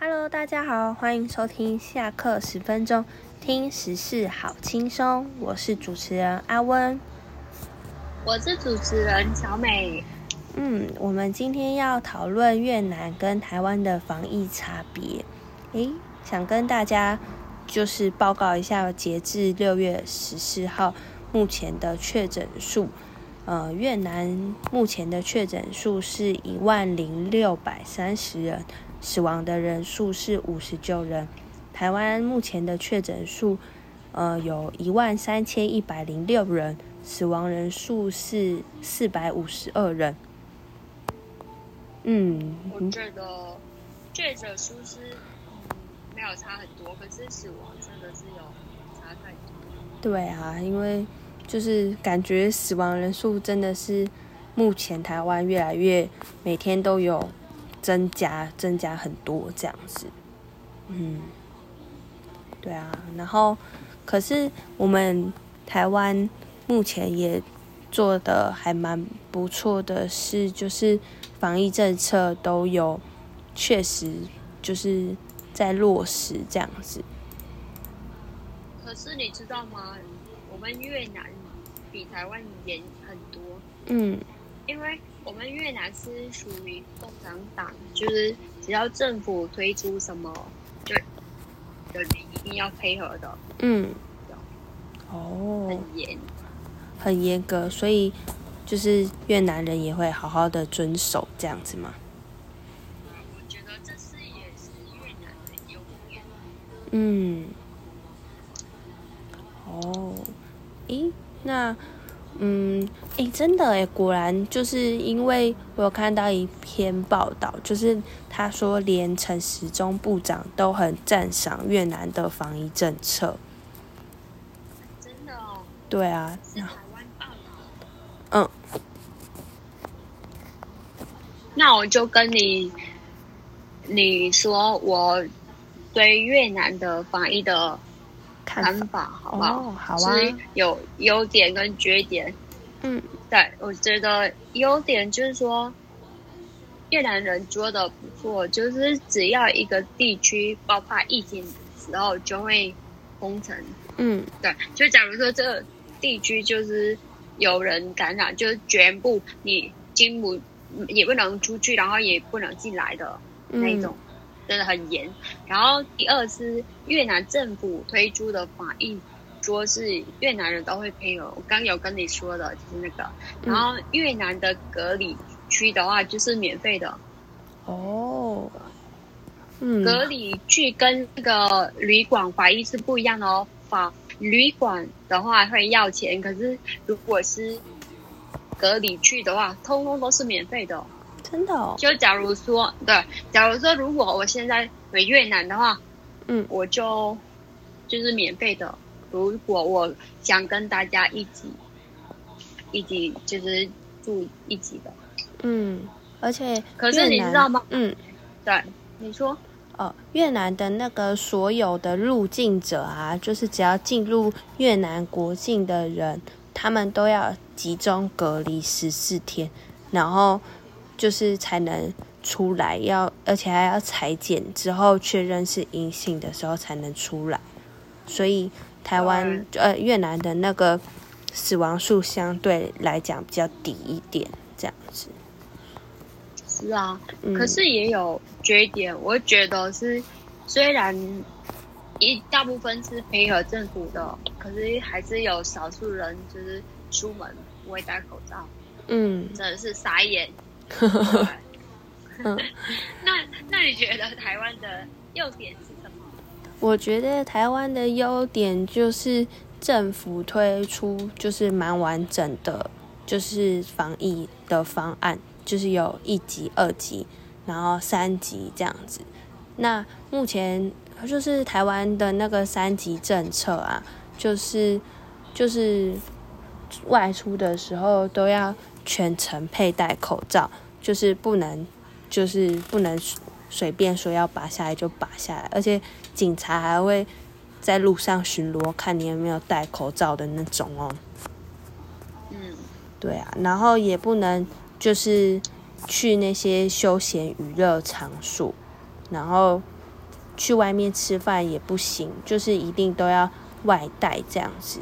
Hello，大家好，欢迎收听下课十分钟，听时事好轻松。我是主持人阿温，我是主持人小美。嗯，我们今天要讨论越南跟台湾的防疫差别。诶，想跟大家就是报告一下，截至六月十四号目前的确诊数。呃，越南目前的确诊数是一万零六百三十人。死亡的人数是五十九人，台湾目前的确诊数，呃，有一万三千一百零六人，死亡人数是四百五十二人。嗯，我觉得确诊数是没有差很多，可是死亡真的是有差太多。对啊，因为就是感觉死亡人数真的是目前台湾越来越每天都有。增加增加很多这样子，嗯，对啊，然后可是我们台湾目前也做的还蛮不错的，是就是防疫政策都有确实就是在落实这样子。可是你知道吗？我们越南比台湾严很多。嗯。因为我们越南是属于共产党，就是只要政府推出什么，就就一定要配合的。嗯，哦，很严，很严格，所以就是越南人也会好好的遵守这样子吗？我觉得这是也是越南的优点。嗯，哦，诶，那。嗯，诶，真的诶，果然就是因为我有看到一篇报道，就是他说连陈时中部长都很赞赏越南的防疫政策。真的哦。对啊。是台湾报道。嗯。那我就跟你，你说我对越南的防疫的。看法好不好？好啊。有优点跟缺点。嗯，对，我觉得优点就是说，越南人做的不错，就是只要一个地区爆发疫情时候就会封城。嗯，对，就假如说这个地区就是有人感染，就是全部你进不也不能出去，然后也不能进来的那种。真的很严，然后第二是越南政府推出的法印，说是越南人都会配合。我刚有跟你说的就是那个，然后越南的隔离区的话就是免费的。哦，嗯，隔离区跟那个旅馆法医是不一样的哦。法旅馆的话会要钱，可是如果是隔离区的话，通通都是免费的。真的哦，就假如说，对，假如说如果我现在回越南的话，嗯，我就就是免费的。如果我想跟大家一起一起就是住一起的，嗯，而且可是你知道吗？嗯，对，你说，哦，越南的那个所有的入境者啊，就是只要进入越南国境的人，他们都要集中隔离十四天，然后。就是才能出来，要而且还要裁剪之后确认是阴性的时候才能出来，所以台湾呃越南的那个死亡数相对来讲比较低一点，这样子。是啊，可是也有缺点，我觉得是虽然一大部分是配合政府的，可是还是有少数人就是出门不会戴口罩，嗯，真的是傻眼。呵呵呵嗯，那那你觉得台湾的优点是什么？我觉得台湾的优点就是政府推出就是蛮完整的，就是防疫的方案，就是有一级、二级，然后三级这样子。那目前就是台湾的那个三级政策啊，就是就是外出的时候都要。全程佩戴口罩，就是不能，就是不能随便说要拔下来就拔下来，而且警察还会在路上巡逻，看你有没有戴口罩的那种哦。嗯，对啊，然后也不能就是去那些休闲娱乐场所，然后去外面吃饭也不行，就是一定都要外带这样子。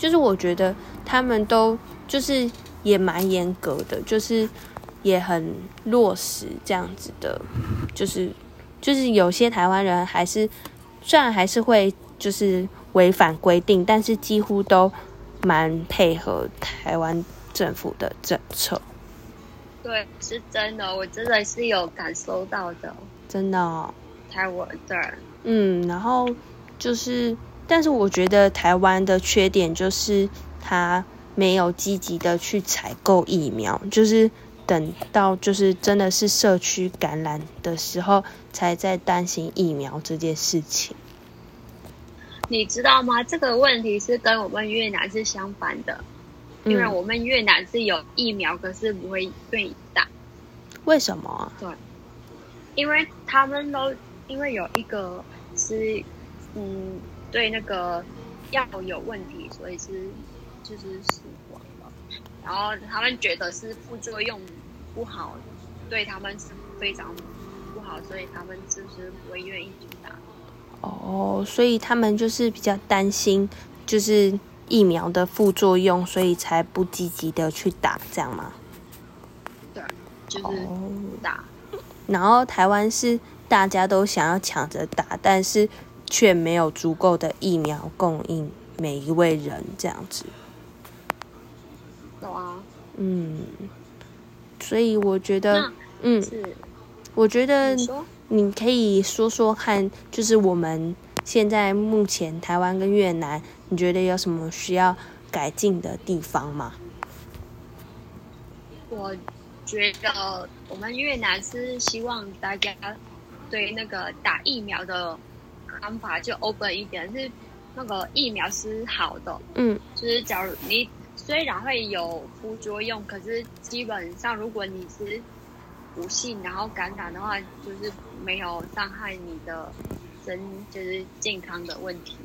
就是我觉得他们都就是也蛮严格的，就是也很落实这样子的，就是就是有些台湾人还是虽然还是会就是违反规定，但是几乎都蛮配合台湾政府的政策。对，是真的，我真的是有感受到的，真的。哦台湾对，嗯，然后就是。但是我觉得台湾的缺点就是它没有积极的去采购疫苗，就是等到就是真的是社区感染的时候，才在担心疫苗这件事情。你知道吗？这个问题是跟我们越南是相反的，因为我们越南是有疫苗，可是不会愿意打。为什么？对，因为他们都因为有一个是嗯。对那个药有问题，所以是就是死亡了。然后他们觉得是副作用不好，对他们是非常不好，所以他们就是不会愿意去打。哦，所以他们就是比较担心，就是疫苗的副作用，所以才不积极的去打，这样吗？对，就是不打。然后台湾是大家都想要抢着打，但是。却没有足够的疫苗供应每一位人，这样子。有啊。嗯。所以我觉得，嗯，我觉得你可以说说看，就是我们现在目前台湾跟越南，你觉得有什么需要改进的地方吗？我觉得我们越南是希望大家对那个打疫苗的。方法就 open 一点，是那个疫苗是好的，嗯，就是假如你虽然会有副作用，可是基本上如果你是不幸然后感染的话，就是没有伤害你的身，就是健康的问题，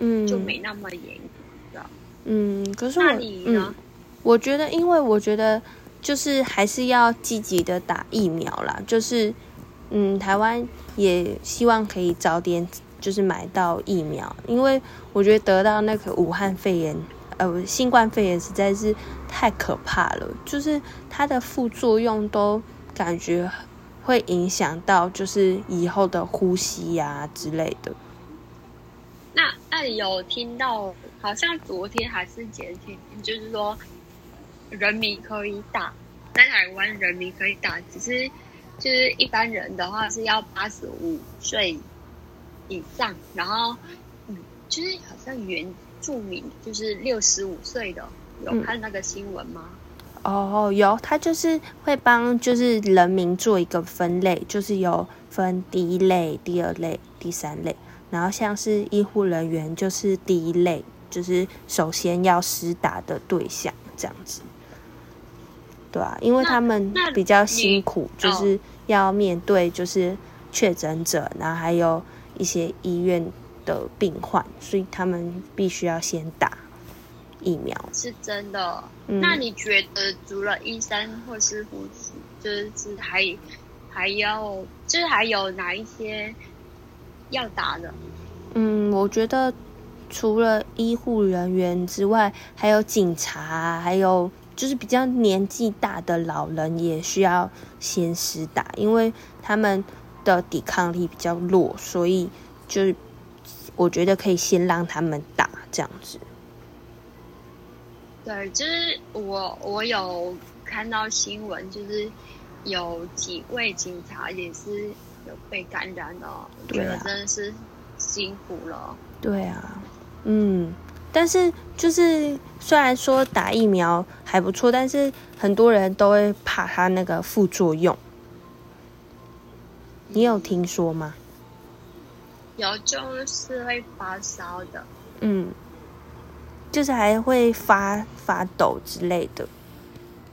嗯，就没那么严格，嗯，可是我，嗯，我觉得，因为我觉得就是还是要积极的打疫苗啦，就是，嗯，台湾也希望可以早点。就是买到疫苗，因为我觉得得到那个武汉肺炎，呃，新冠肺炎实在是太可怕了。就是它的副作用都感觉会影响到，就是以后的呼吸呀之类的。那那里有听到，好像昨天还是前天，就是说人民可以打，在台湾人民可以打，只是就是一般人的话是要八十五岁。以上，然后，嗯，就是好像原住民，就是六十五岁的，有看那个新闻吗？哦，有，他就是会帮就是人民做一个分类，就是有分第一类、第二类、第三类，然后像是医护人员就是第一类，就是首先要施打的对象这样子，对啊，因为他们比较辛苦，就是要面对就是确诊者，然后还有。一些医院的病患，所以他们必须要先打疫苗。是真的。那你觉得除了医生或是护士，就是还还要，就是还有哪一些要打的？嗯，我觉得除了医护人员之外，还有警察，还有就是比较年纪大的老人也需要先施打，因为他们。的抵抗力比较弱，所以就我觉得可以先让他们打这样子。对，就是我我有看到新闻，就是有几位警察也是有被感染的，对啊，真的是辛苦了。对啊，嗯，但是就是虽然说打疫苗还不错，但是很多人都会怕它那个副作用。你有听说吗？有，就是会发烧的。嗯，就是还会发发抖之类的。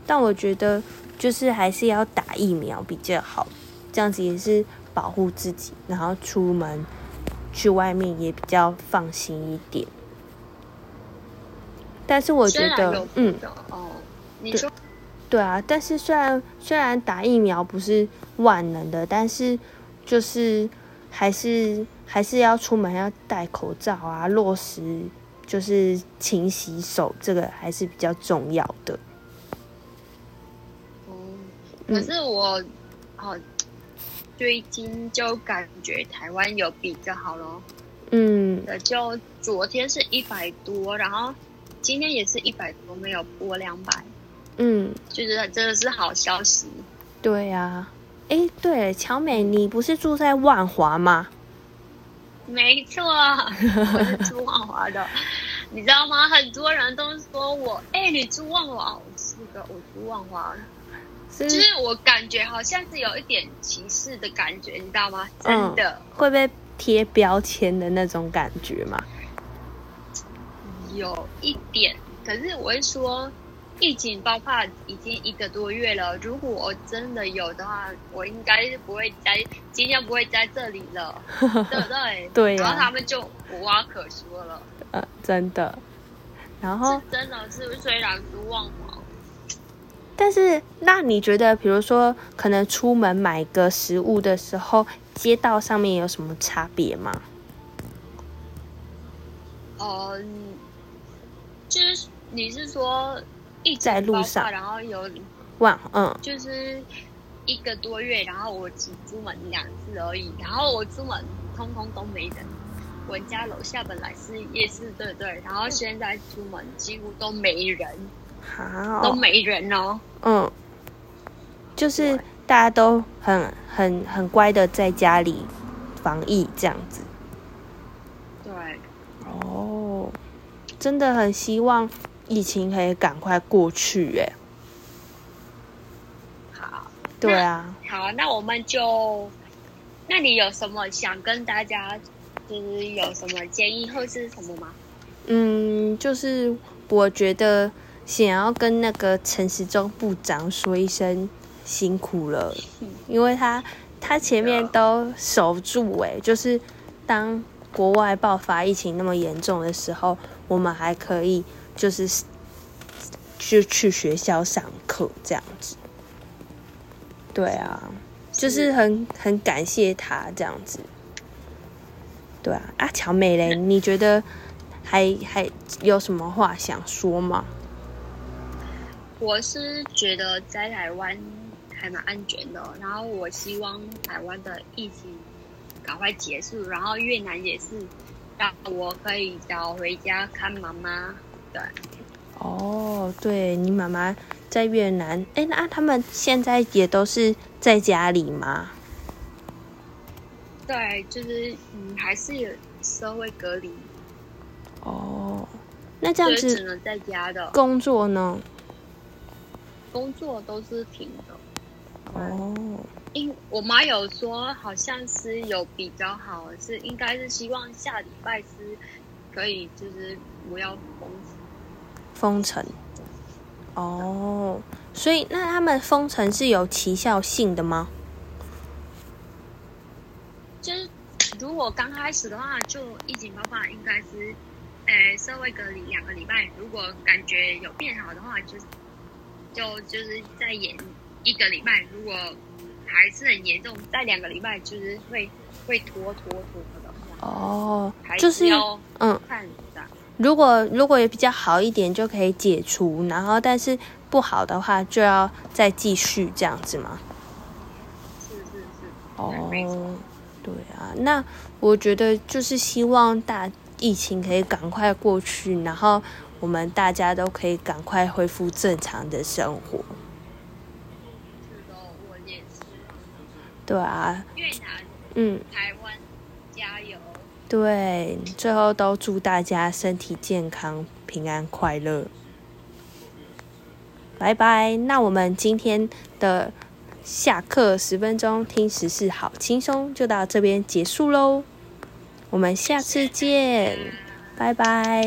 但我觉得，就是还是要打疫苗比较好，这样子也是保护自己，然后出门去外面也比较放心一点。但是我觉得，嗯，哦，你说。对啊，但是虽然虽然打疫苗不是万能的，但是就是还是还是要出门要戴口罩啊，落实就是勤洗手，这个还是比较重要的。哦，可是我哦，最近就感觉台湾有比较好咯。嗯，就昨天是一百多，然后今天也是一百多，没有过两百。嗯，就是真的是好消息。对呀，哎，对，乔美，你不是住在万华吗？没错，我是住万华的。你知道吗？很多人都说我，哎，你住万华？我是个，我住万华。就是我感觉好像是有一点歧视的感觉，你知道吗？真的会被贴标签的那种感觉吗？有一点，可是我会说。疫情爆发已经一个多月了，如果我真的有的话，我应该是不会在今天不会在这里了，对 不对？对然后他们就无话可说了。呃，真的。然后真的是虽然是忘了，但是那你觉得，比如说可能出门买个食物的时候，街道上面有什么差别吗？嗯，就是你是说？在路上，然后有哇，嗯，就是一个多月，然后我只出门两次而已，然后我出门通通都没人。我家楼下本来是夜市，对对，然后现在出门几乎都没人，好，都没人哦。嗯，就是大家都很很很乖的在家里防疫这样子。对，哦，真的很希望。疫情可以赶快过去，哎，好，对啊，好，那我们就，那你有什么想跟大家，就是有什么建议或是什么吗？嗯，就是我觉得想要跟那个陈时中部长说一声辛苦了，因为他他前面都守住，哎，就是当国外爆发疫情那么严重的时候，我们还可以。就是就去学校上课这样子，对啊，就是很很感谢他这样子，对啊，啊乔美嘞，你觉得还还有什么话想说吗？我是觉得在台湾还蛮安全的，然后我希望台湾的疫情赶快结束，然后越南也是让我可以早回家看妈妈。对，哦，对你妈妈在越南，哎，那他们现在也都是在家里吗？对，就是嗯，还是有社会隔离。哦，那这样子只能在家的。工作呢？工作都是停的。哦，因我妈有说，好像是有比较好，是应该是希望下礼拜是可以，就是不要封。封城，哦，所以那他们封城是有奇效性的吗？就是如果刚开始的话，就疫情爆发应该是，诶，社会隔离两个礼拜。如果感觉有变好的话，就就就是再延一个礼拜。如果还是很严重，再两个礼拜就是会会拖拖拖的。哦，就是要嗯。看如果如果也比较好一点，就可以解除，然后但是不好的话，就要再继续这样子吗？是是是。哦，对啊，那我觉得就是希望大疫情可以赶快过去，然后我们大家都可以赶快恢复正常的生活。是的，我也是。对啊。越南。嗯。台湾，加油。对，最后都祝大家身体健康、平安快乐。拜拜。那我们今天的下课十分钟听十四好轻松，就到这边结束喽。我们下次见，拜拜。